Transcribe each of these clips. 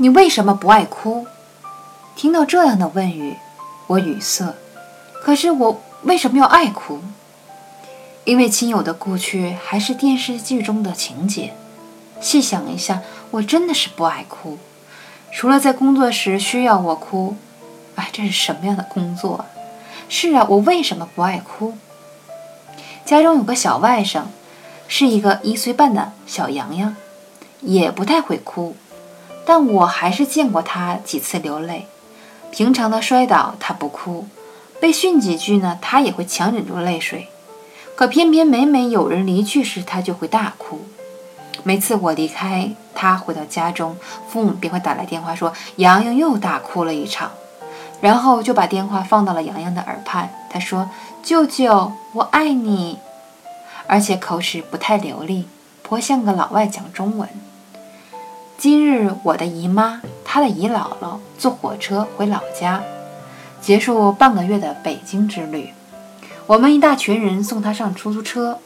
你为什么不爱哭？”听到这样的问语，我语塞。可是我为什么要爱哭？因为亲友的故去还是电视剧中的情节。细想一下，我真的是不爱哭，除了在工作时需要我哭。哎，这是什么样的工作？是啊，我为什么不爱哭？家中有个小外甥，是一个一岁半的小洋洋，也不太会哭，但我还是见过他几次流泪。平常的摔倒他不哭，被训几句呢，他也会强忍住泪水。可偏偏每每有人离去时，他就会大哭。每次我离开他回到家中，父母便会打来电话说：“洋洋又大哭了一场。”然后就把电话放到了洋洋的耳畔。他说：“舅舅，我爱你。”而且口齿不太流利，颇像个老外讲中文。今日我的姨妈，她的姨姥姥坐火车回老家，结束半个月的北京之旅。我们一大群人送她上出租车，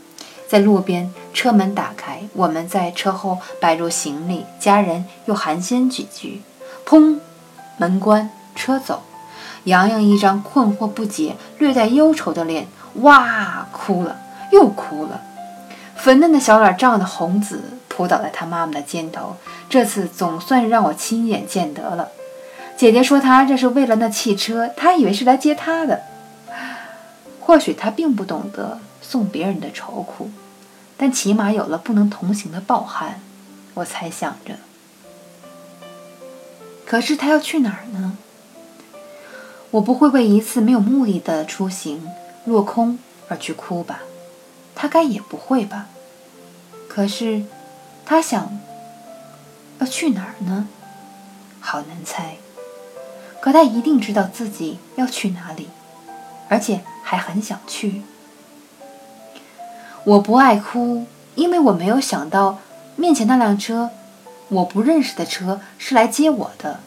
在路边，车门打开，我们在车后摆入行李，家人又寒暄几句。砰，门关，车走。洋洋一张困惑不解、略带忧愁的脸，哇，哭了，又哭了，粉嫩的小脸涨得红紫，扑倒在他妈妈的肩头。这次总算让我亲眼见得了。姐姐说她这是为了那汽车，她以为是来接她的。或许她并不懂得送别人的愁苦，但起码有了不能同行的抱憾。我猜想着。可是她要去哪儿呢？我不会为一次没有目的的出行落空而去哭吧？他该也不会吧？可是，他想要去哪儿呢？好难猜。可他一定知道自己要去哪里，而且还很想去。我不爱哭，因为我没有想到面前那辆车，我不认识的车是来接我的。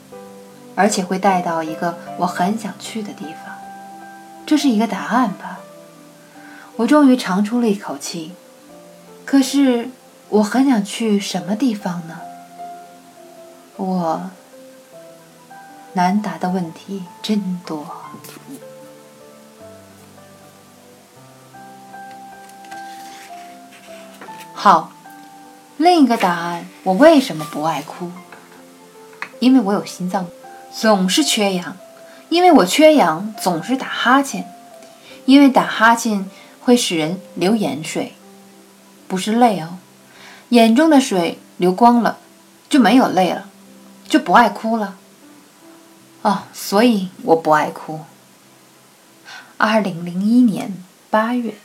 而且会带到一个我很想去的地方，这是一个答案吧？我终于长出了一口气。可是我很想去什么地方呢？我难答的问题真多。好，另一个答案，我为什么不爱哭？因为我有心脏。总是缺氧，因为我缺氧，总是打哈欠，因为打哈欠会使人流眼水，不是泪哦，眼中的水流光了，就没有泪了，就不爱哭了。哦，所以我不爱哭。二零零一年八月。